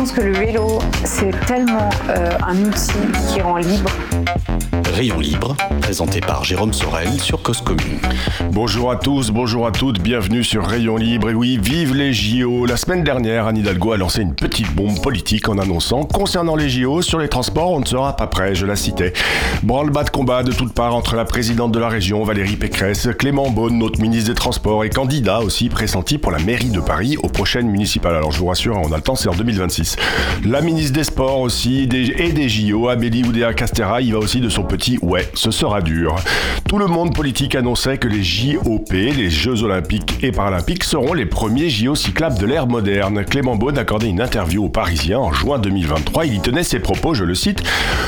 Je pense que le vélo, c'est tellement euh, un outil qui rend libre. Rayon libre, présenté par Jérôme Sorel sur Cause Commune. Bonjour à tous, bonjour à toutes, bienvenue sur Rayon Libre. Et oui, vive les JO. La semaine dernière, Anne Hidalgo a lancé une petite bombe politique en annonçant concernant les JO, sur les transports, on ne sera pas prêt, je la citais. Branle-bas de combat de toutes parts entre la présidente de la région, Valérie Pécresse, Clément Beaune, notre ministre des Transports et candidat aussi pressenti pour la mairie de Paris aux prochaines municipales. Alors je vous rassure, on a le temps, c'est en 2026. La ministre des Sports aussi et des JO, Amélie Oudéa Castéra, il va aussi de son petit ouais, ce sera dur. Tout le monde politique annonçait que les JOP, les Jeux Olympiques et Paralympiques, seront les premiers JO cyclables de l'ère moderne. Clément Beaune accordait une interview aux Parisiens en juin 2023. Il y tenait ses propos, je le cite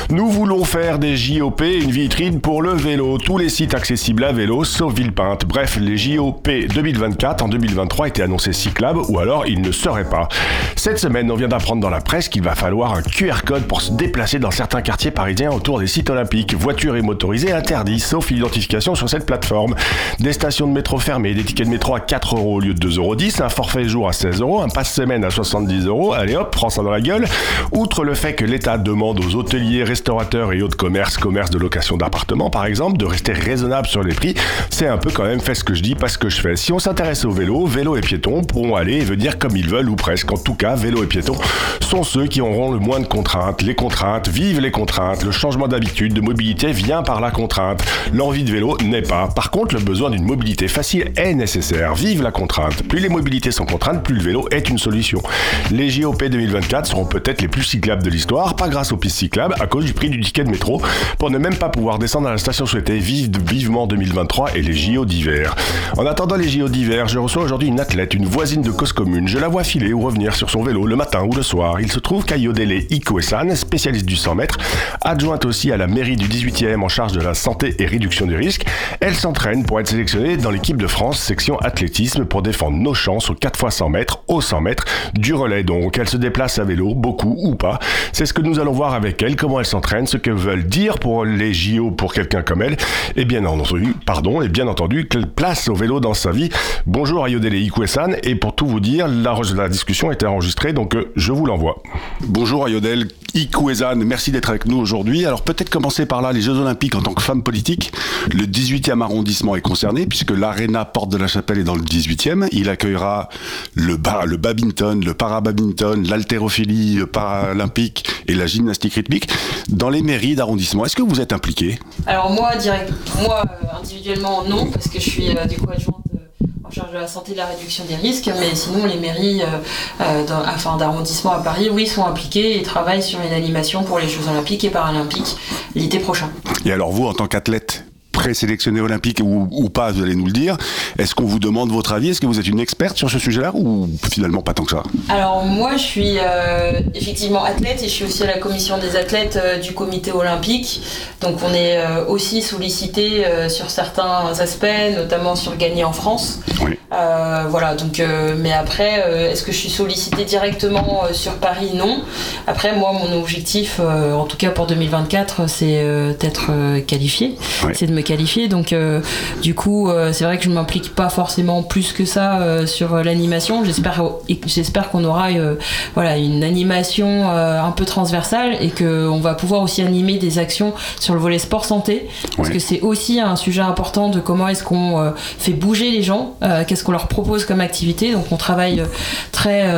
Nous voulons faire des JOP une vitrine pour le vélo. Tous les sites accessibles à vélo, sauf Villepinte. Bref, les JOP 2024 en 2023 étaient annoncés cyclables ou alors ils ne seraient pas. Cette semaine, on vient d'apprendre dans la presse qu'il va falloir un QR code pour se déplacer dans certains quartiers parisiens autour des sites olympiques. Voitures et motorisées interdits, sauf identification sur cette plateforme. Des stations de métro fermées, des tickets de métro à 4 euros au lieu de 2,10 euros, un forfait jour à 16 euros, un passe semaine à 70 euros. Allez hop, prends ça dans la gueule. Outre le fait que l'État demande aux hôteliers, restaurateurs et autres commerces, commerces de location d'appartements par exemple, de rester raisonnables sur les prix, c'est un peu quand même fait ce que je dis, pas ce que je fais. Si on s'intéresse au vélo, vélo et piétons pourront aller et venir comme ils veulent ou presque. En tout cas, vélo et piétons sont ceux qui auront le moins de contraintes. Les contraintes, vive les contraintes. Le changement d'habitude, de mobilité vient par la contrainte. L'envie de vélo n'est pas. Par contre, le besoin d'une mobilité facile est nécessaire. Vive la contrainte. Plus les mobilités sont contraintes, plus le vélo est une solution. Les JOP 2024 seront peut-être les plus cyclables de l'histoire, pas grâce aux pistes cyclables, à cause du prix du ticket de métro, pour ne même pas pouvoir descendre à la station souhaitée. Vive vivement 2023 et les JO d'hiver. En attendant les JO d'hiver, je reçois aujourd'hui une athlète, une voisine de cause commune. Je la vois filer ou revenir sur son vélo le matin ou le soir. Il se trouve qu'Ayodele Ikoesan, spécialiste du 100 mètres, adjointe aussi à la mairie du 18e en charge de la santé et réduction des risques, elle s'entraîne pour être sélectionnée dans l'équipe de France section athlétisme pour défendre nos chances aux 4 x 100 mètres, au 100 mètres, du relais donc. Elle se déplace à vélo, beaucoup ou pas. C'est ce que nous allons voir avec elle, comment elle s'entraîne, ce que veulent dire pour les JO pour quelqu'un comme elle, et bien entendu, pardon, et bien entendu, quelle place au vélo dans sa vie. Bonjour Ayodele Ikoesan, et pour tout vous dire, la, la discussion est enregistrée, donc euh, je vous l'envoie. Bonjour Ayodele Ikoesan, merci d'être avec nous aujourd'hui. Alors peut-être commencer par là, les Jeux Olympiques en tant que femme politique. Le 18e arrondissement est concerné puisque l'Arena Porte de la Chapelle est dans le 18e. Il accueillera le, ba- le badminton, le parabadminton, l'haltérophilie paralympique et la gymnastique rythmique dans les mairies d'arrondissement. Est-ce que vous êtes impliqué Alors moi, direct, moi euh, individuellement non, parce que je suis euh, du coup adjointe euh, en charge de la santé et de la réduction des risques, mais sinon les mairies euh, euh, enfin, d'arrondissement à Paris, oui, sont impliquées et travaillent sur une animation pour les Jeux Olympiques et Paralympiques l'été prochain. Et alors vous, en tant qu'athlète présélectionné olympique ou, ou pas, vous allez nous le dire, est-ce qu'on vous demande votre avis? Est-ce que vous êtes une experte sur ce sujet-là ou finalement pas tant que ça? Alors moi, je suis euh, effectivement athlète et je suis aussi à la commission des athlètes euh, du comité olympique. Donc on est euh, aussi sollicité sur certains aspects, notamment sur gagner en France. Oui. Voilà, donc, mais après, est-ce que je suis sollicitée directement sur Paris? Non. Après, moi, mon objectif, en tout cas pour 2024, c'est d'être qualifié. C'est de me qualifier. Donc, euh, du coup, euh, c'est vrai que je ne m'implique pas forcément plus que ça euh, sur l'animation. J'espère, et j'espère qu'on aura voilà, une animation un peu transversale et qu'on va pouvoir aussi animer des actions sur le volet sport santé. Parce que c'est aussi un sujet important de comment est-ce qu'on fait bouger les gens, qu'est-ce qu'on leur propose comme activité. Donc on travaille très,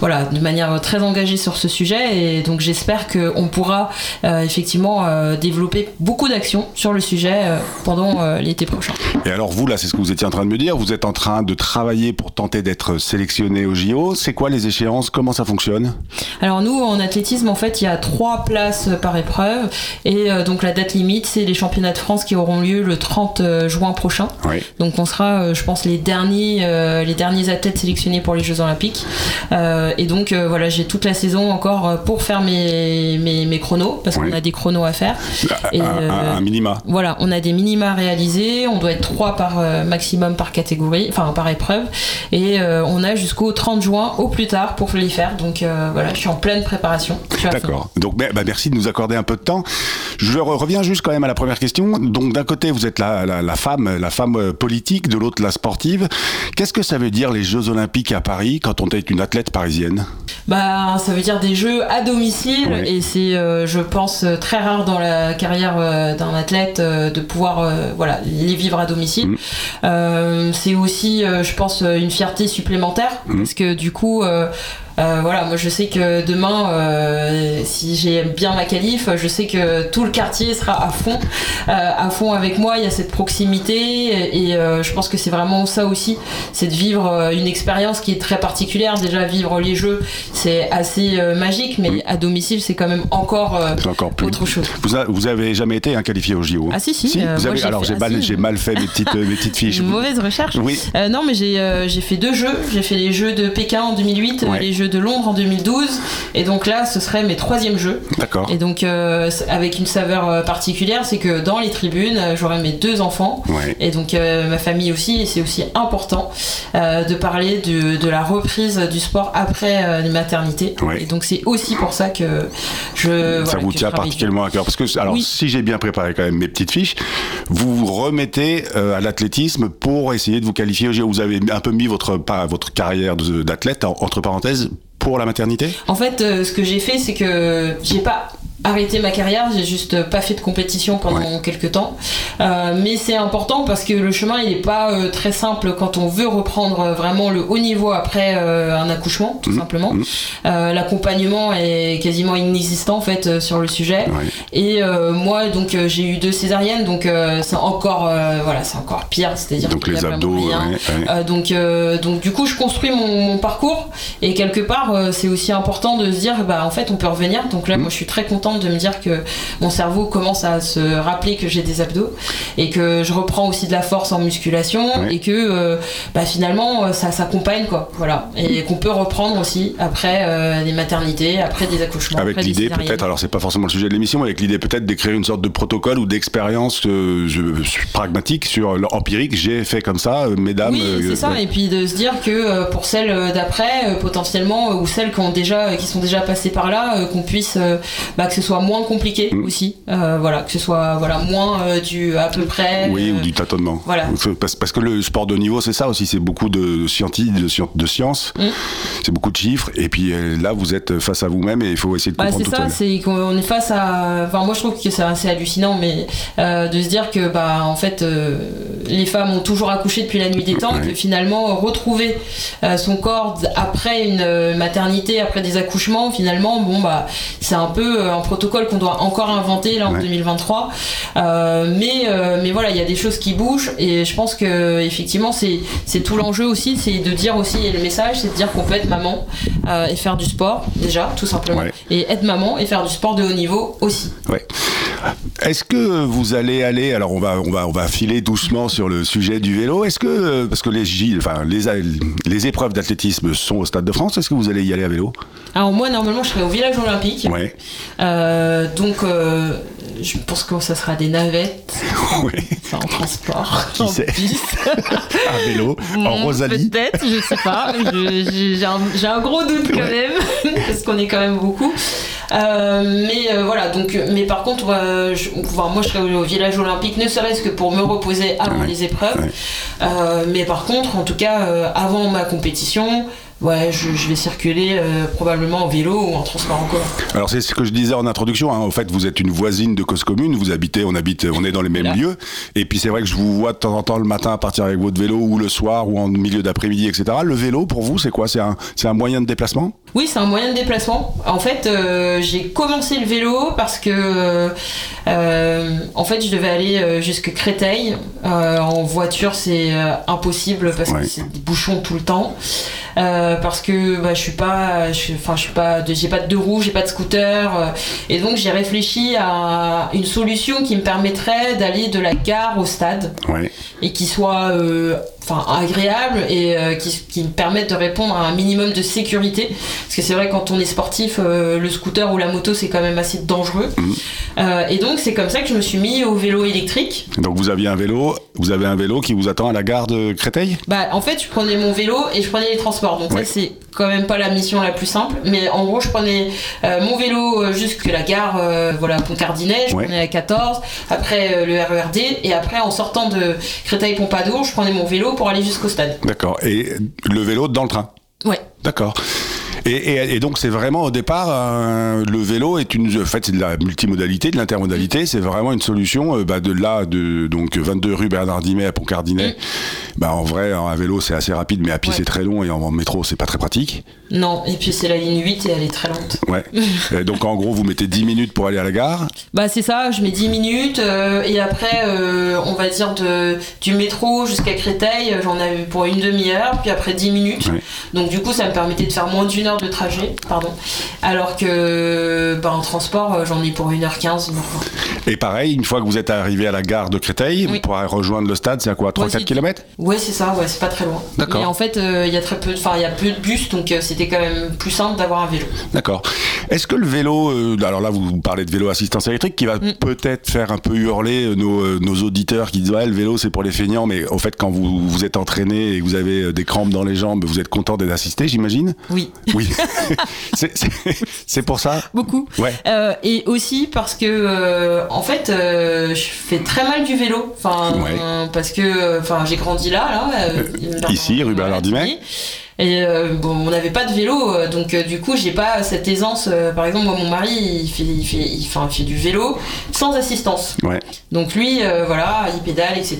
voilà, de manière très engagée sur ce sujet et donc j'espère qu'on pourra effectivement développer beaucoup d'actions sur le sujet euh, pendant l'été prochain. Et alors vous, là, c'est ce que vous étiez en train de me dire, vous êtes en train de travailler pour tenter d'être sélectionné au JO. C'est quoi les échéances? Comment ça fonctionne? Alors nous, en athlétisme, en fait, il y a trois places par épreuve. Et donc la date limite, c'est les championnats de France qui auront lieu le 30 juin prochain. Oui. Donc on sera, je pense, les derniers, les derniers athlètes sélectionnés pour les Jeux Olympiques. et donc voilà, j'ai toute la saison encore pour faire mes, mes, mes chronos, parce qu'on a des chronos à faire. Et, un, minima. Voilà, on a des minima réalisés, on doit être trois par maximum par catégorie, enfin par épreuve, et on a jusqu'au 30 juin au plus tard pour les faire. Donc voilà, je suis en pleine préparation. D'accord. Donc bah, merci de nous accorder un peu de temps. Je reviens juste quand même à la première question. Donc d'un côté vous êtes la, la, la femme, la femme politique, de l'autre la sportive. Qu'est-ce que ça veut dire les Jeux Olympiques à Paris quand on est une athlète parisienne? Bah ça veut dire des Jeux à domicile et c'est, je pense, très rare dans la carrière d'un athlète de pouvoir voilà les vivre à domicile. Mmh. c'est aussi, je pense, une fierté supplémentaire mmh. parce que du coup. Euh, voilà, moi je sais que demain, euh, si j'ai bien ma qualif, je sais que tout le quartier sera à fond, euh, à fond avec moi. Il y a cette proximité et je pense que c'est vraiment ça aussi, c'est de vivre une expérience qui est très particulière. Déjà vivre les jeux, c'est assez magique, mais à domicile, c'est quand même encore, encore plus. autre chose. Vous, vous avez jamais été qualifié au JO Ah si si. vous avez, alors j'ai mal, j'ai mal fait mes petites, mes petites fiches. Une mauvaise recherche. Oui. non, mais j'ai fait deux jeux. J'ai fait les Jeux de Pékin en 2008, les Jeux de Londres en 2012 et donc là ce serait mes troisièmes jeux. D'accord. Et donc euh, avec une saveur euh, particulière c'est que dans les tribunes euh, j'aurai mes deux enfants. Ouais. et donc euh, ma famille aussi et c'est aussi important euh, de parler de, de, la reprise du sport après les maternités ouais. et donc c'est aussi pour ça que je ça voilà, vous tient particulièrement à cœur. Parce que alors Oui. si j'ai bien préparé quand même mes petites fiches vous vous remettez à l'athlétisme pour essayer de vous qualifier. Vous avez un peu mis votre pas votre carrière d'athlète en- entre parenthèses la maternité? En fait, euh, ce que j'ai fait, c'est que j'ai pas arrêté ma carrière, j'ai juste pas fait de compétition pendant Ouais. quelques temps. Euh, mais c'est important parce que le chemin il est pas euh, très simple quand on veut reprendre euh, vraiment le haut niveau après euh, un accouchement, tout Mhm. simplement. Mhm. L'accompagnement est quasiment inexistant en fait sur le sujet. Ouais. Et moi, donc j'ai eu deux césariennes, donc c'est encore, voilà, c'est encore pire, c'est-à-dire donc les abdos ouais, donc, donc du coup, je construis mon, mon parcours et quelque part, c'est aussi important de se dire, bah en fait, on peut revenir. Donc là, Mhm. moi, je suis très contente de me dire que mon cerveau commence à se rappeler que j'ai des abdos et que je reprends aussi de la force en musculation Ouais. et que euh, bah, finalement, euh, ça s'accompagne quoi. Voilà, et qu'on peut reprendre aussi après euh, des maternités, après des accouchements, Avec l'idée peut-être, alors c'est pas forcément le sujet de l'émission, mais avec l'idée peut-être d'écrire une sorte de protocole ou d'expérience euh, pragmatique sur l'empirique. J'ai fait comme ça, mesdames. Oui, c'est ça. ouais. Et puis de se dire que pour celles d'après, potentiellement, ou celles qui ont déjà, qui sont déjà passées par là, qu'on puisse, bah, que ce soit moins compliqué Mm. aussi. Euh, voilà, que ce soit voilà moins euh, du à peu près. Oui, euh, ou du tâtonnement. voilà. Parce, parce que le sport de niveau, c'est ça aussi, c'est beaucoup de, scienti- de, de sciences, Mm. c'est beaucoup de chiffres, et puis euh, là, vous êtes face à vous-même et il faut essayer de Bah, comprendre c'est tout ça, c'est qu'on est face à. Enfin, moi je trouve que c'est assez hallucinant, mais euh, de se dire que, bah, en fait, euh, les femmes ont toujours accouché depuis la nuit des temps, Ouais. que finalement, retrouver euh, son corps après une euh, maternité, après des accouchements, finalement, bon, bah, c'est un peu euh, un protocole qu'on doit encore inventer là en Ouais. 2023. Euh, mais, euh, mais voilà, il y a des choses qui bougent, et je pense que, effectivement, c'est c'est tout l'enjeu aussi, c'est de dire aussi, et le message, c'est de dire qu'on peut être maman euh, et faire du sport, déjà, tout simplement Ouais. et être maman et faire du sport de haut niveau aussi. Ouais. Est-ce que vous allez aller alors on va on va on va filer doucement sur le sujet du vélo. Est-ce que parce que les enfin les les épreuves d'athlétisme sont au Stade de France, est-ce que vous allez y aller à vélo? Alors moi normalement je serai au village olympique, Ouais. Euh, donc euh, je pense que ça sera des navettes, Ouais. enfin en transport, Qui en sait bus. À vélo en Hmm, Rosalie. Peut-être, je sais pas. Je- J'ai un, gros doute quand même, parce qu'on est quand même beaucoup. Euh, mais euh, voilà, donc, mais par contre, euh, je- enfin, moi je serai au, au village olympique, ne serait-ce que pour me reposer avant Ouais. les épreuves. Ouais. Euh, mais par contre, en tout cas, euh, avant ma compétition, ouais, je, je vais circuler euh, probablement en vélo ou en transport en commun. Alors c'est ce que je disais en introduction. Hein. En fait, vous êtes une voisine de cause commune. Vous habitez, on habite, on est dans les mêmes Voilà. lieux. Et puis c'est vrai que je vous vois de temps en temps le matin à partir avec votre vélo ou le soir ou en milieu d'après-midi, etc. Le vélo pour vous, c'est quoi? C'est un, c'est un moyen de déplacement? Oui, c'est un moyen de déplacement. En fait, euh, j'ai commencé le vélo parce que, euh, en fait, je devais aller jusque Créteil. En voiture, c'est impossible parce Ouais. que c'est des bouchons tout le temps. Euh, parce que bah, je suis pas, je, enfin, je suis pas, de- j'ai pas de deux roues, j'ai pas de scooter, euh, et donc j'ai réfléchi à une solution qui me permettrait d'aller de la gare au stade Ouais. et qui soit euh, enfin agréable et euh, qui, qui me permette de répondre à un minimum de sécurité. Parce que c'est vrai quand on est sportif euh, le scooter ou la moto c'est quand même assez dangereux. Euh, et donc c'est comme ça que je me suis mis au vélo électrique. Donc vous aviez un vélo, vous avez un vélo qui vous attend à la gare de Créteil? Bah en fait je prenais mon vélo et je prenais les transports. Donc Ouais. ça c'est quand même pas la mission la plus simple. Mais en gros je prenais mon vélo jusque la gare voilà Pont-Cardinet je Ouais. prenais la 14 après le RERD et après en sortant de Créteil-Pompadour je prenais mon vélo pour aller jusqu'au stade D'accord. Et le vélo dans le train ouais D'accord. Et, et- et donc c'est vraiment au départ euh, le vélo est une en fait c'est de la multimodalité de l'intermodalité c'est vraiment une solution euh, bah, de là de donc 22 rue Bernard Dimet à Pont-Cardinet bah en vrai un vélo c'est assez rapide mais à pied Ouais. c'est très long et en, en métro c'est pas très pratique Non, et puis c'est la ligne 8 et elle est très lente. ouais Et donc en gros vous mettez 10 minutes pour aller à la gare Bah c'est ça, je mets 10 minutes euh, et après on va dire de, du métro jusqu'à Créteil, j'en avais pour une demi-heure, puis après 10 minutes. Ouais. Donc du coup ça me permettait de faire moins d'une heure de trajet, pardon. Alors que bah, en transport euh, j'en ai pour 1h15, 1h20. et pareil une fois que vous êtes arrivé à la gare de Créteil Oui. pour rejoindre le stade c'est à quoi 3 Ouais, 4 c'est- km Ouais c'est ça, ouais c'est pas très loin. D'accord. Mais en fait euh, il y a très peu, enfin il y a peu de bus donc euh, c'était quand même plus simple d'avoir un vélo. D'accord. Est-ce que le vélo, euh, alors là vous parlez de vélo assistance électrique, qui va Mm. peut-être faire un peu hurler euh, nos, euh, nos auditeurs qui disent ouais le vélo c'est pour les feignants, mais au fait quand vous vous êtes entraîné et que vous avez euh, des crampes dans les jambes, vous êtes content d'être assisté, j'imagine? Oui. Oui. c'est, pour ça. Beaucoup. Ouais. Euh, et aussi parce que euh, en fait euh, je fais très mal du vélo enfin Ouais. parce que euh, enfin j'ai grandi là là dans- ici, rue Bernard Dimet. Et euh, bon on n'avait pas de vélo euh, donc euh, du coup j'ai pas cette aisance euh, par exemple moi mon mari il fait il fait il, il fait du vélo sans assistance Ouais. donc lui, voilà, il pédale, etc.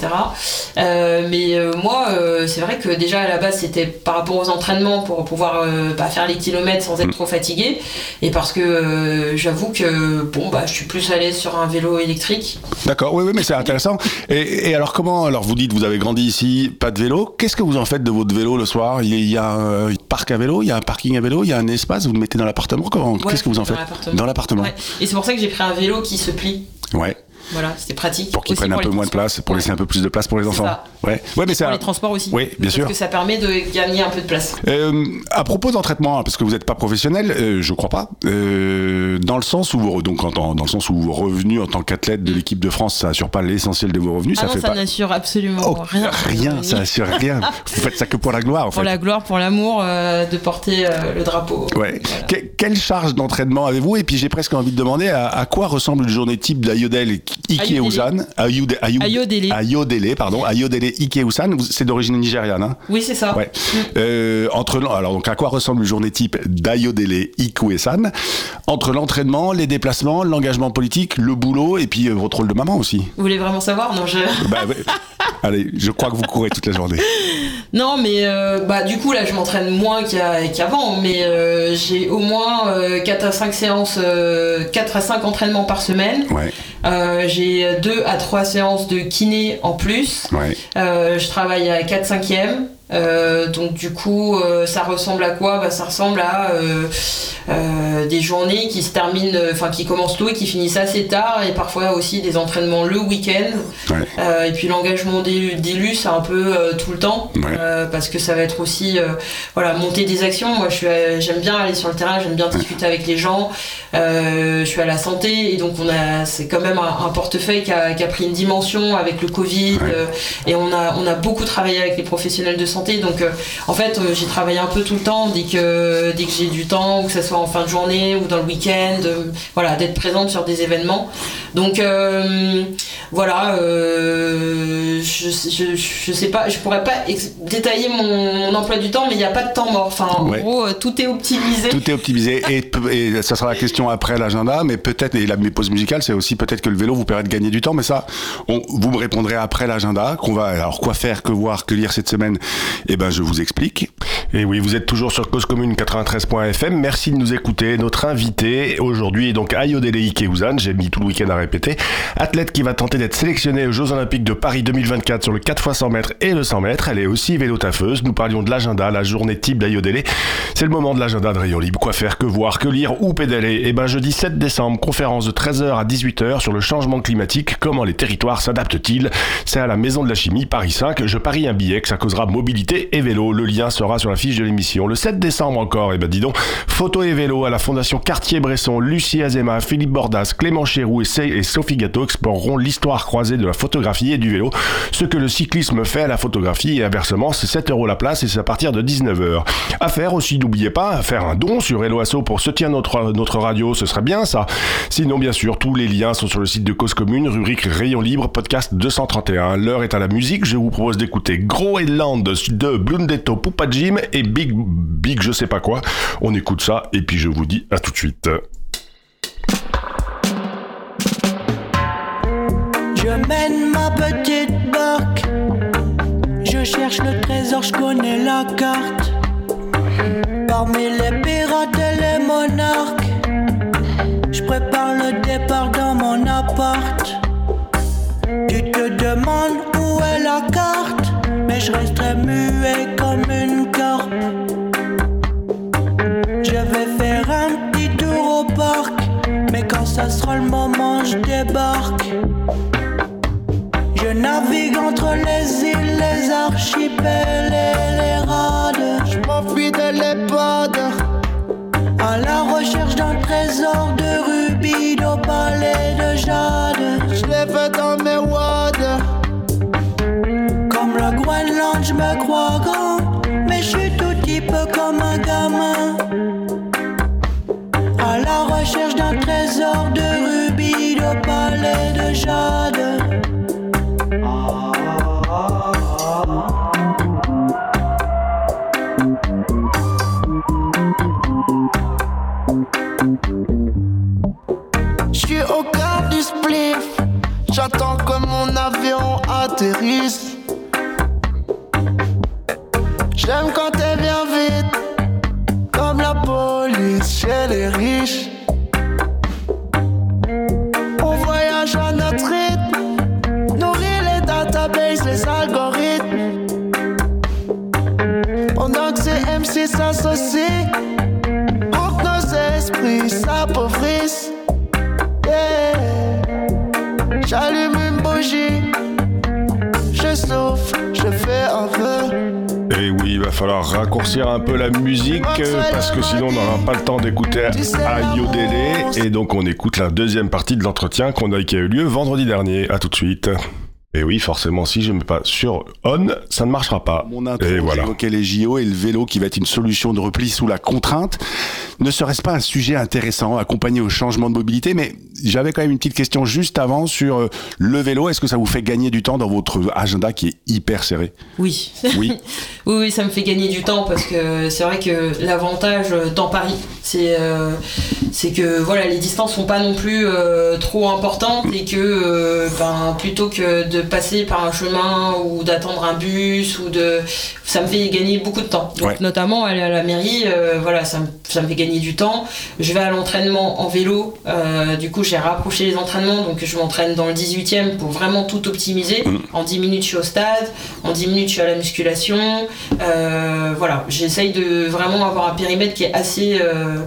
Mais moi, c'est vrai que déjà à la base, c'était par rapport aux entraînements pour pouvoir bah, faire les kilomètres sans être trop fatigué. Et parce que j'avoue que bon, bah, je suis plus l'aise sur un vélo électrique. D'accord. Oui, oui, mais c'est intéressant. Et, et alors comment Alors vous dites vous avez grandi ici, pas de vélo. Qu'est-ce que vous en faites de votre vélo le soir? Il y a- a un parc à vélo, il y a un parking à vélo, il y a un espace. Vous le mettez dans l'appartement. Comment Ouais, Qu'est-ce que vous en faites. Dans l'appartement. Ouais. Et c'est pour ça que j'ai pris un vélo qui se plie. ouais. Voilà, c'était pratique. Pour qu'ils prennent un pour peu moins de place, pour Ouais. laisser un peu plus de place pour les enfants. ça. Ouais. Ouais, mais c'est Pour un- les transports aussi. Oui, bien Parce sûr. que ça permet de gagner un peu de place. Euh, à propos d'entraînement, hein, parce que vous n'êtes pas professionnel, euh, je crois pas. euh, dans le sens où vous, donc en- dans, le sens où vos revenus en tant qu'athlète de l'équipe de France, ça assure pas l'essentiel de vos revenus. Ah ça non, fait ça pas. n'assure absolument Oh, rien. rien, ça assure rien. vous faites ça que pour la gloire, en Pour fait. la gloire, pour l'amour euh, de porter euh, le drapeau. Ouais. Voilà. Que- quelle charge d'entraînement avez-vous? Et puis j'ai presque envie de demander à, à quoi ressemble une journée type d'Ayodele Ike Ayodele. Usan Ayude- Ayu- Ayodele. Ayodele, pardon. Ayodele Ike Usan, vous- c'est d'origine nigériane, hein Oui, c'est ça. Ouais. Euh, entre alors donc à quoi ressemble une journée type d'Ayodele Ikue-san Entre l'entraînement, les déplacements, l'engagement politique, le boulot et puis euh, votre rôle de maman aussi. Vous voulez vraiment savoir? Non, je... Bah, ouais. Allez, je crois que vous courez toute la journée. non mais euh, bah, du coup, là, je m'entraîne moins qu'avant, mais j'ai au moins euh, 4 à 5 séances, euh, 4 à 5 entraînements par semaine. Ouais, j'ai 2 à 3 séances de kiné en plus. ouais. Euh, je travaille à 4 5 e donc du coup, euh, ça ressemble à quoi? Bah, Ça ressemble à euh, euh, des journées qui se terminent, euh, enfin qui commencent tôt et qui finissent assez tard, et parfois aussi des entraînements le week-end. Ouais. Euh, et puis l'engagement d'élu, c'est un peu euh, tout le temps, Ouais. euh, parce que ça va être aussi euh, voilà monter des actions. Moi, euh, j'aime bien aller sur le terrain, j'aime bien discuter avec les gens. Euh, je suis à la santé, et donc on a, c'est quand même un, un portefeuille qui a, qui a pris une dimension avec le Covid, Ouais. euh, et on a, on a beaucoup travaillé avec les professionnels de santé. Donc euh, en fait, euh, j'ai travaillé un peu tout le temps dès que dès que j'ai du temps, ou que ce soit en fin de journée ou dans le week-end, voilà, d'être présente sur des événements. Donc voilà, euh, je, je, je sais pas, je pourrais pas détailler mon, mon emploi du temps, mais il n'y a pas de temps mort. Enfin, en Ouais. gros, euh, tout est optimisé. Tout est optimisé et, et ça sera la question après l'agenda, mais peut-être, et la mes pauses musicales, c'est aussi peut-être que le vélo vous permet de gagner du temps, mais ça, on, vous me répondrez après l'agenda, qu'on va, alors quoi faire, que voir, que lire cette semaine, eh ben je vous explique. Et oui, vous êtes toujours sur Cause Commune 93.fm. Merci de nous écouter. Notre invité aujourd'hui est donc Ayodele Ikeuzan. J'ai mis tout le week-end à répéter. Athlète qui va tenter d'être sélectionnée aux Jeux Olympiques de Paris 2024 sur le 4 x 100 mètres et le 100 mètres. Elle est aussi vélo-taffeuse. Nous parlions de l'agenda, la journée type d'Ayodele. C'est le moment de l'agenda de Rayon Libre. Quoi faire, que voir, que lire ou pédaler? Eh ben, jeudi 7 décembre, conférence de 13h à 18h sur le changement climatique. Comment les territoires s'adaptent-ils? C'est à la Maison de la Chimie, Paris 5. Je parie un billet que ça causera mobilité et vélo. Le lien sera sur la fiche de l'émission. Le 7 décembre encore, eh ben dis donc, photo et vélo à la Fondation Cartier-Bresson, Lucie Azema, Philippe Bordas, Clément Chéroux et, Sophie Gâteau exploreront l'histoire croisée de la photographie et du vélo, ce que le cyclisme fait à la photographie et inversement, c'est 7 euros la place et c'est à partir de 19h. À faire aussi, n'oubliez pas, faire un don sur Helloasso pour soutenir notre, notre radio, ce serait bien ça. Sinon, bien sûr, tous les liens sont sur le site de Cause Commune, rubrique Rayon Libre, podcast 231. L'heure est à la musique, je vous propose d'écouter Groenland de Blundetto Pupa Jim et Big, Big je sais pas quoi. On écoute ça et puis je vous dis à tout de suite. Je mène ma petite barque. Je cherche le trésor, je connais la carte. Parmi les pirates et les monarques, je prépare le départ dans mon appart. Tu te demandes où est la carte, mais je resterai muet comme une carpe. Je vais faire un petit tour au parc, mais quand ça sera le moment, je débarque. Les rades. Je m'enfuis de l'EHPAD à la recherche d'un trésor de rubis, d'opale et de jade. Je l'ai fait dans mes wads. Comme le Groenland, je me crois grand, mais je suis tout petit peu comme un gamin. À la recherche d'un trésor de rubis, d'opale et de jade. J'aime quand t'es bien vite, comme la police chez les riches. Falloir raccourcir un peu la musique euh, parce que sinon on n'aura pas le temps d'écouter Ayodele. Et donc on écoute la deuxième partie de l'entretien qu'on a, qui a eu lieu vendredi dernier. À tout de suite. Et oui, forcément, si je ne mets pas sur on, ça ne marchera pas. Mon intro, Et voilà. les JO et le vélo qui va être une solution de repli sous la contrainte. Ne serait-ce pas un sujet intéressant, accompagné au changement de mobilité Mais j'avais quand même une petite question juste avant sur euh, le vélo. Est-ce que ça vous fait gagner du temps dans votre agenda qui est hyper serré? Oui. Oui. oui, oui, ça me fait gagner du temps parce que c'est vrai que l'avantage euh, dans Paris, c'est euh, c'est que voilà, les distances sont pas non plus euh, trop importantes et que euh, ben, plutôt que de passer par un chemin ou d'attendre un bus ou de ça me fait gagner beaucoup de temps. Donc Ouais. notamment aller à la mairie, euh, voilà, ça me, ça me fait gagner du temps. Je vais à l'entraînement en vélo, euh, du coup j'ai rapproché les entraînements, donc je m'entraîne dans le 18e pour vraiment tout optimiser. En 10 minutes je suis au stade, en 10 minutes je suis à la musculation. Euh, voilà, j'essaye de vraiment avoir un périmètre qui est assez, euh,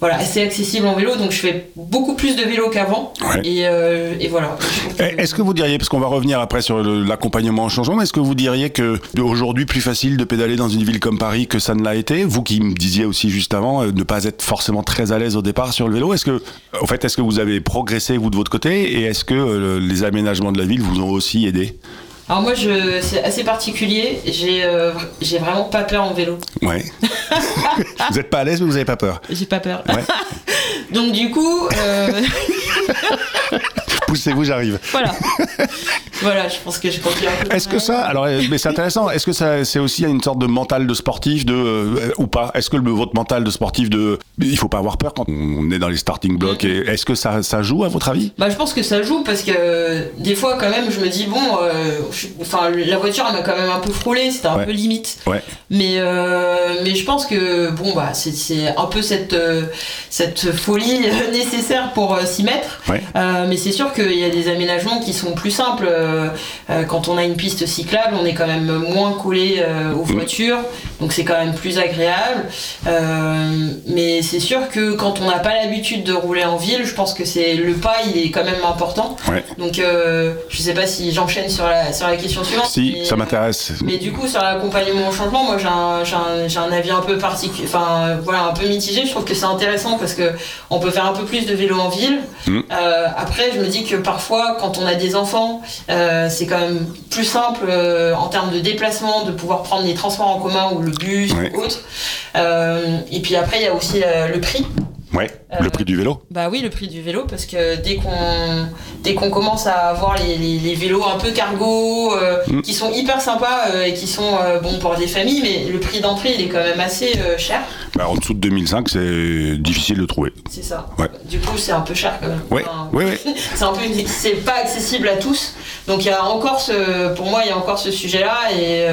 voilà, assez accessible en vélo, donc je fais beaucoup plus de vélo qu'avant. Ouais. Et, euh, et voilà. Eh, Est-ce que vous diriez, parce qu'on va revenir après sur l'accompagnement au changement, est-ce que vous diriez que aujourd'hui plus facile de pédaler dans une ville comme Paris que ça ne l'a été? Vous qui me disiez aussi juste avant euh, ne pas être forcément très à l'aise au départ sur le vélo, est-ce que, en fait, est-ce que vous avez progressé vous de votre côté? Et est-ce que euh, les aménagements de la ville vous ont aussi aidé? Alors moi, je, c'est assez particulier. J'ai, euh, j'ai vraiment pas peur en vélo. Ouais. vous n'êtes pas à l'aise, mais vous n'avez pas peur? J'ai pas peur. Ouais. Donc du coup, euh, Poussez-vous, j'arrive. Voilà. voilà, je pense que un peu. Est-ce que ça, alors, euh, mais c'est intéressant. Est-ce que ça, c'est aussi une sorte de mental de sportif, de euh, ou pas? Est-ce que le, votre mental de sportif, de, il faut pas avoir peur quand on est dans les starting blocks. Et est-ce que ça, ça joue à votre avis? Bah, je pense que ça joue parce que euh, des fois, quand même, je me dis bon, euh, je- enfin, la voiture elle m'a quand même un peu frôlé, c'était un Ouais. peu limite. Ouais. Mais mais je pense que bon bah c'est c'est un peu cette cette folie nécessaire pour s'y mettre. Ouais. Mais c'est sûr qu'il y a des aménagements qui sont plus simples. Euh, euh, quand on a une piste cyclable, on est quand même moins collé euh, aux voitures, donc c'est quand même plus agréable. Mais c'est sûr que quand on n'a pas l'habitude de rouler en ville, je pense que c'est le pas, il est quand même important. Ouais. Donc euh, je sais pas si j'enchaîne sur la sur la question suivante. Si, mais- ça m'intéresse. mais du coup, sur l'accompagnement au changement, moi j'ai un, j'ai un, avis un peu particulier, enfin voilà, un peu mitigé. Je trouve que c'est intéressant parce que on peut faire un peu plus de vélo en ville. Mm. Euh, après, je me dis que parfois, quand on a des enfants, euh, c'est quand même plus simple euh, en termes de déplacement, de pouvoir prendre les transports en commun ou le bus ou autre. Euh, et puis après, il y a aussi le prix. Ouais. Le Euh, prix du vélo. Bah oui, le prix du vélo, parce que dès qu'on dès qu'on commence à avoir les, les- les vélos un peu cargo, euh, Mm. qui sont hyper sympas euh, et qui sont bons pour des familles, mais le prix d'entrée il est quand même assez cher. Bah, en dessous de 2005, c'est difficile de trouver. C'est ça. Ouais. Du coup, c'est un peu cher quand même. Ouais, ouais, ouais. c'est un peu, c'est pas accessible à tous. Donc il y a encore ce, pour moi, il y a encore ce sujet-là et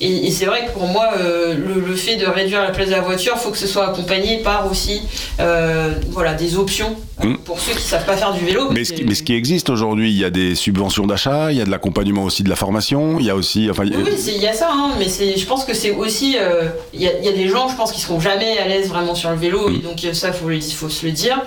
et, et c'est vrai que pour moi, euh, le, le fait de réduire la place de la voiture, faut que ce soit accompagné par aussi, euh, voilà, des options euh, Mm. pour ceux qui savent pas faire du vélo. Mais ce, qui, que- mais ce qui existe aujourd'hui, il y a des subventions d'achat, il y a de l'accompagnement aussi de la formation, il y a aussi, enfin, il Oui, il y a ça, hein, mais je pense que c'est aussi. euh, Il y, a, il y a des gens, je pense, qui seront jamais à l'aise vraiment sur le vélo, Mm. et donc ça, faut, le- faut se le dire.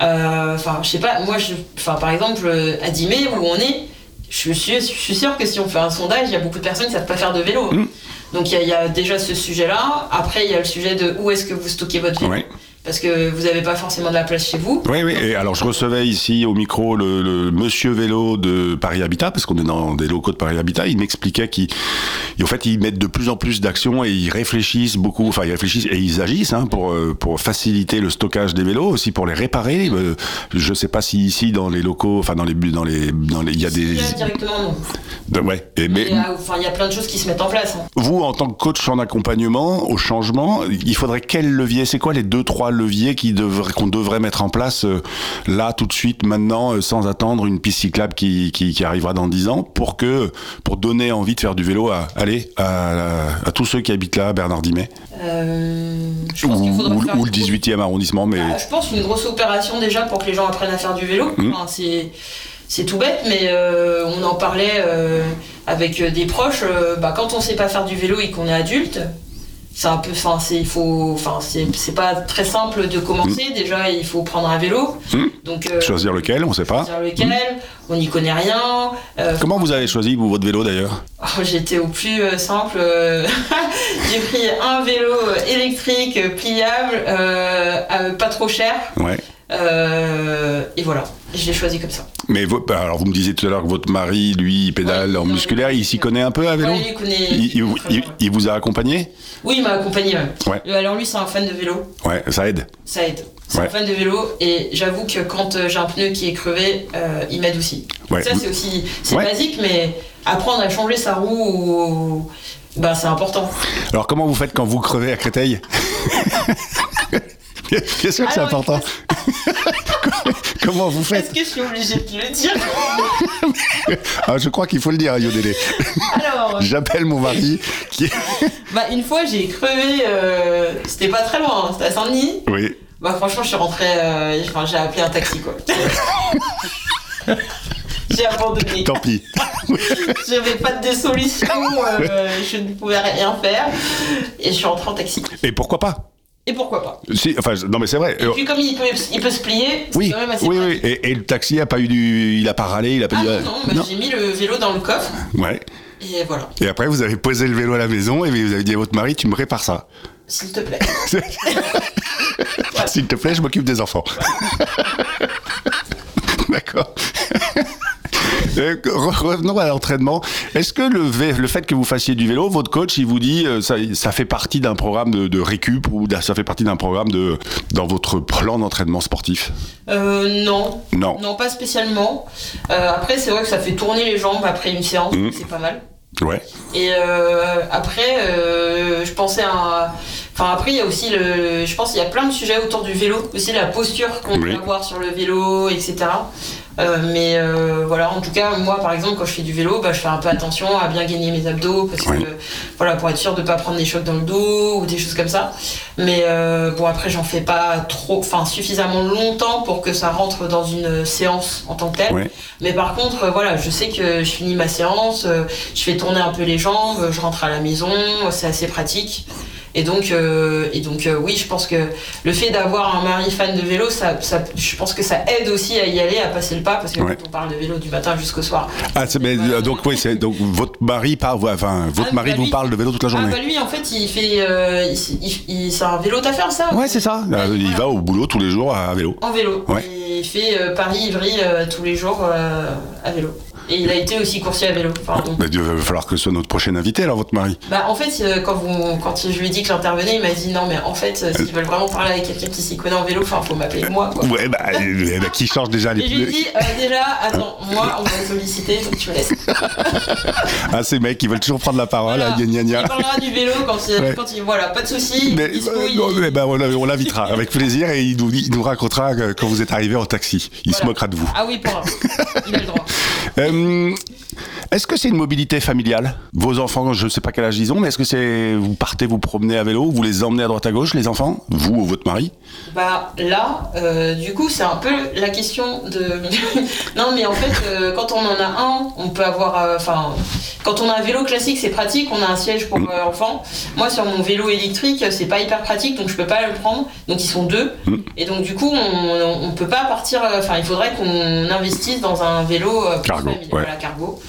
Enfin, je sais pas, moi, je, par exemple, à Dimé, où on est, je suis, je suis sûre que si on fait un sondage, il y a beaucoup de personnes qui savent pas faire de vélo. Mm. Donc il y, a- il y a déjà ce sujet-là. Après, il y a le sujet de où est-ce que vous stockez votre vélo. Ouais. Parce que vous n'avez pas forcément de la place chez vous. Oui, oui. Et alors, je recevais ici au micro le, le monsieur vélo de Paris Habitat, parce qu'on est dans des locaux de Paris Habitat. Il m'expliquait qu'ils, en fait, ils mettent de plus en plus d'actions et ils réfléchissent beaucoup. Enfin, ils réfléchissent et ils agissent hein, pour euh, pour faciliter le stockage des vélos, aussi pour les réparer. Euh, je sais pas si ici dans les locaux, enfin dans les dans les dans les, il y a des, Il y a directement, non. de- ouais. Et, mais enfin, il y a plein de choses qui se mettent en place. hein. vous, en tant que coach en accompagnement au changement, il faudrait quel levier? C'est quoi les deux trois devraient qu'on devrait mettre en place euh, là tout de suite maintenant euh, sans attendre une piste cyclable qui, qui, qui arrivera dans 10 ans pour que pour donner envie de faire du vélo à allez à, à tous ceux qui habitent là Bernard Dimet Euh, je ou, pense le une grosse- 18e arrondissement mais Bah, je pense une grosse opération déjà pour que les gens apprennent à faire du vélo. Enfin, c'est c'est tout bête, mais euh, on en parlait euh, avec des proches. euh, bah, quand on sait pas faire du vélo et qu'on est adulte, c'est un peu, enfin, c'est il faut, enfin, c'est pas très simple de commencer. Déjà, il faut prendre un vélo. Mhm. Donc euh, choisir lequel on sait pas choisir lequel. On n'y connaît rien. Euh, comment vous avez choisi vous votre vélo d'ailleurs? Oh, J'étais au plus euh, simple. J'ai pris un vélo électrique pliable, pas trop cher. ouais et voilà, je l'ai choisi comme ça. mais vo- bah, alors vous me disiez tout à l'heure que votre mari lui il pédale Ouais, en musculaire il s'y connaît un peu à vélo Ouais, il connaît. il, il- très il- bien. il vous a accompagné Oui, il m'a accompagné même. Ouais. Euh, Alors lui, c'est un fan de vélo, ouais ça aide ça aide. C'est un fan de vélo et j'avoue que quand euh, j'ai un pneu qui est crevé, euh, il m'aide aussi. Ouais. Ça, c'est aussi c'est basique, mais apprendre à changer sa roue, ou... bah, c'est important. Alors comment vous faites quand vous crevez à Créteil? Bien sûr que c'est important. comment vous Est-ce faites que je suis obligée de le dire ah, Je crois qu'il faut le dire, Yodélé. Alors, J'appelle mon mari qui... bah, une fois, j'ai crevé, euh, c'était pas très loin, hein, c'était à Saint-Denis. Oui. Bah franchement, je suis rentrée, euh, enfin, j'ai appelé un taxi quoi. j'ai abandonné. Tant pis. J'avais pas de solution, euh, je ne pouvais rien faire et je suis rentrée en taxi. Et pourquoi pas? Et pourquoi pas si, enfin, non mais c'est vrai. Et puis comme il peut, il peut se plier, c'est oui, quand même assez oui, oui. Et, et le taxi a pas eu du, il a pas râlé, il a pas Ah dit. non, euh, non, bah, j'ai mis le vélo dans le coffre Ouais. et voilà, Et après, vous avez posé le vélo à la maison et vous avez dit à votre mari, tu me répares ça. s'il te plaît. S'il te plaît, je m'occupe des enfants. D'accord. Euh, re- revenons à l'entraînement. Est-ce que le, fait que vous fassiez du vélo, votre coach, il vous dit euh, ça, ça fait partie d'un programme de, de récup ou ça fait partie d'un programme de dans votre plan d'entraînement sportif? Euh, non. Non. Non, pas spécialement. Euh, après, c'est vrai que ça fait tourner les jambes après une séance, Mhm. c'est pas mal. Ouais. Et euh, après, euh, je pensais à. Enfin, après, il y a aussi le. Je pense qu'il y a plein de sujets autour du vélo, aussi la posture qu'on Oui. peut avoir sur le vélo, etc. Euh, mais euh, voilà, en tout cas, moi par exemple, quand je fais du vélo, bah, je fais un peu attention à bien gagner mes abdos, parce Oui. que voilà, pour être sûr de pas prendre des chocs dans le dos ou des choses comme ça. Mais euh, bon, après, j'en fais pas trop, enfin suffisamment longtemps pour que ça rentre dans une séance en tant que telle. Mais par contre, voilà, je sais que je finis ma séance, je fais tourner un peu les jambes, je rentre à la maison, c'est assez pratique. Et donc, euh, et donc euh, oui, je pense que le fait d'avoir un mari fan de vélo, ça, ça, je pense que ça aide aussi à y aller, à passer le pas, parce que Ouais. quand on parle de vélo du matin jusqu'au soir. Ah, mais, euh, donc oui, c'est donc votre mari parle, enfin votre Ah, mari bah, vous parle de vélo toute la Ah journée. bah lui, en fait, il fait, euh, il, il- il- c'est un vélo d'affaires, ça Ouais, c'est ça. Il voilà. va au boulot tous les jours à vélo. En vélo. Ouais. Et il fait Paris-Ivry tous les jours à vélo. Et il a été aussi coursier à vélo. Enfin, donc, Bah, il va falloir que ce soit notre prochain invité, alors votre mari. Bah, en fait, euh, quand, vous, quand je lui ai dit que j'intervenais, il m'a dit non, mais en fait, euh, s'ils veulent vraiment parler avec quelqu'un qui s'y connaît en vélo, enfin, faut m'appeler moi, quoi. Ouais, bah, euh, bah, qui change déjà les Et je lui ai dit, euh, déjà, attends, moi, on va me solliciter, donc tu me laisses. Ah, ces mecs, ils veulent toujours prendre la parole. Voilà. ah, gna, gna, gna. Il parlera du vélo quand il, Ouais. quand il voilà, pas de soucis. Mais, dispo, euh, il- non, mais, bah, on, on l'invitera avec plaisir et il nous, il nous racontera quand vous êtes arrivé en taxi. Il se moquera de vous. Ah oui, pour un. Il a le droit. Euh, est-ce que c'est une mobilité familiale? Vos enfants, je ne sais pas quel âge ils ont, mais est-ce que c'est vous partez vous promener à vélo, vous les emmenez à droite à gauche, les enfants, vous ou votre mari? Bah là, euh, du coup, c'est un peu la question de. non, mais en fait, euh, quand on en a un, on peut avoir. euh, Enfin, quand on a un vélo classique, c'est pratique, on a un siège pour euh, enfants. Moi, sur mon vélo électrique, c'est pas hyper pratique, donc je peux pas le prendre. Donc ils sont deux. Et donc, du coup, on, on peut pas partir. Enfin, il faudrait qu'on investisse dans un vélo euh, Cargo, ouais. voilà, cargo,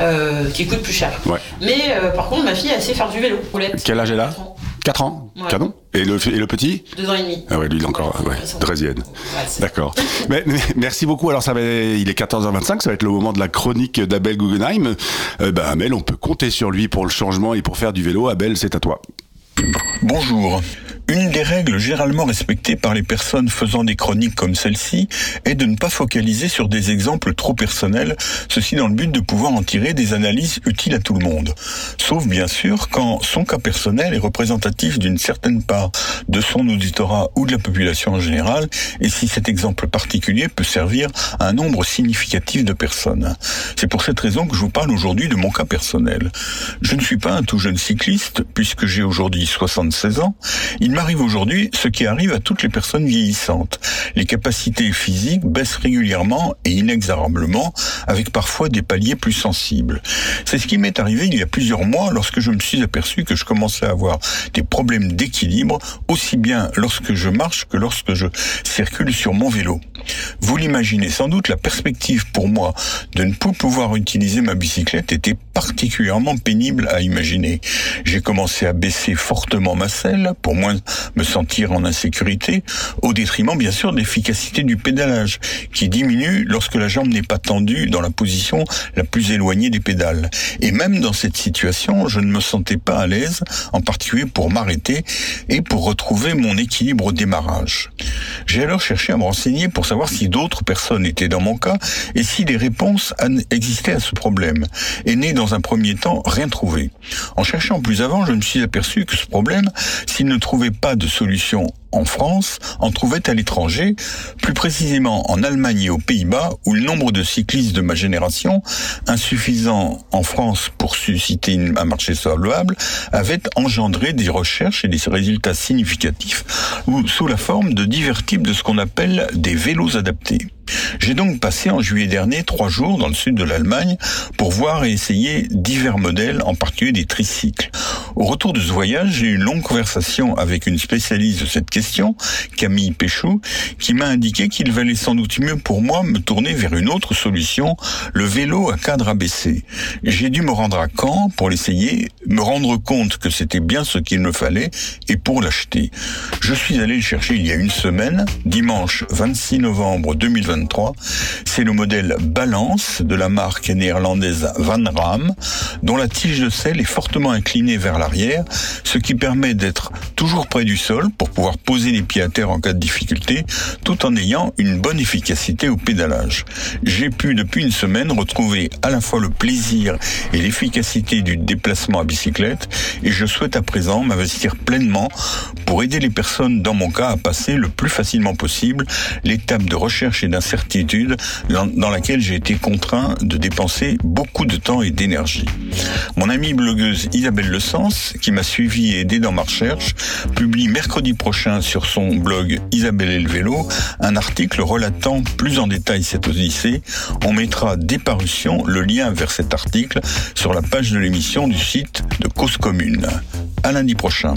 euh, qui coûte plus cher. Ouais. Mais euh, par contre, ma fille, elle sait faire du vélo. Roulette. Quel âge elle a Quatre ans. 4 ans Ouais. Canon et le, et le petit Deux ans et demi. Ah ouais, lui il est encore ouais, D'accord. Mais, mais merci beaucoup. Alors ça va, il est 14h25, ça va être le moment de la chronique d'Abel Guggenheim. Euh, bah, Abel, on peut compter sur lui pour le changement et pour faire du vélo. Abel, c'est à toi. Bonjour. Une des règles généralement respectées par les personnes faisant des chroniques comme celle-ci est de ne pas focaliser sur des exemples trop personnels, ceci dans le but de pouvoir en tirer des analyses utiles à tout le monde. Sauf bien sûr quand son cas personnel est représentatif d'une certaine part de son auditorat ou de la population en général, et si cet exemple particulier peut servir à un nombre significatif de personnes. C'est pour cette raison que je vous parle aujourd'hui de mon cas personnel. Je ne suis pas un tout jeune cycliste, puisque j'ai aujourd'hui 76 ans. M'arrive aujourd'hui ce qui arrive à toutes les personnes vieillissantes. Les capacités physiques baissent régulièrement et inexorablement, avec parfois des paliers plus sensibles. C'est ce qui m'est arrivé il y a plusieurs mois lorsque je me suis aperçu que je commençais à avoir des problèmes d'équilibre, aussi bien lorsque je marche que lorsque je circule sur mon vélo. Vous l'imaginez sans doute, la perspective pour moi de ne plus pouvoir utiliser ma bicyclette était particulièrement pénible à imaginer. J'ai commencé à baisser fortement ma selle pour moins me sentir en insécurité, au détriment bien sûr de l'efficacité du pédalage, qui diminue lorsque la jambe n'est pas tendue dans la position la plus éloignée des pédales. Et même dans cette situation, je ne me sentais pas à l'aise, en particulier pour m'arrêter et pour retrouver mon équilibre au démarrage. J'ai alors cherché à me renseigner pour savoir si d'autres personnes étaient dans mon cas et si des réponses existaient à ce problème. Et n'ai dans un premier temps rien trouvé. En cherchant plus avant, je me suis aperçu que ce problème, s'il ne trouvait pas de solution en France, en trouvait à l'étranger, plus précisément en Allemagne et aux Pays-Bas, où le nombre de cyclistes de ma génération, insuffisant en France pour susciter un marché solvable, avait engendré des recherches et des résultats significatifs ou sous la forme de divers types de ce qu'on appelle des vélos adaptés. J'ai donc passé en juillet dernier trois jours dans le sud de l'Allemagne pour voir et essayer divers modèles, en particulier des tricycles. Au retour de ce voyage, j'ai eu une longue conversation avec une spécialiste de cette question Camille Péchou, qui m'a indiqué qu'il valait sans doute mieux pour moi me tourner vers une autre solution, le vélo à cadre abaissé. J'ai dû me rendre à Caen pour l'essayer, me rendre compte que c'était bien ce qu'il me fallait et pour l'acheter. Je suis allé le chercher il y a une semaine, dimanche 26 novembre 2023. C'est le modèle Balance de la marque néerlandaise Van Ram, dont la tige de selle est fortement inclinée vers l'arrière, ce qui permet d'être toujours près du sol pour pouvoir poser les pieds à terre en cas de difficulté, tout en ayant une bonne efficacité au pédalage. J'ai pu depuis une semaine retrouver à la fois le plaisir et l'efficacité du déplacement à bicyclette et je souhaite à présent m'investir pleinement pour aider les personnes dans mon cas à passer le plus facilement possible l'étape de recherche et d'incertitude dans laquelle j'ai été contraint de dépenser beaucoup de temps et d'énergie. Mon amie blogueuse Isabelle Le Sens, qui m'a suivi et aidé dans ma recherche, publie mercredi prochain sur son blog Isabelle et le vélo un article relatant plus en détail cette odyssée. On mettra dès parution le lien vers cet article sur la page de l'émission du site de Cause Commune. À lundi prochain.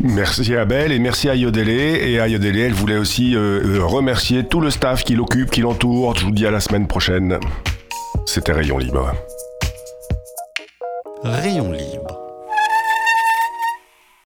Merci Abel et merci à Yodele. Et à Yodele, elle voulait aussi euh, euh, remercier tout le staff qui l'occupe, qui l'entoure. Je vous dis à la semaine prochaine. C'était Rayon Libre. Rayon Libre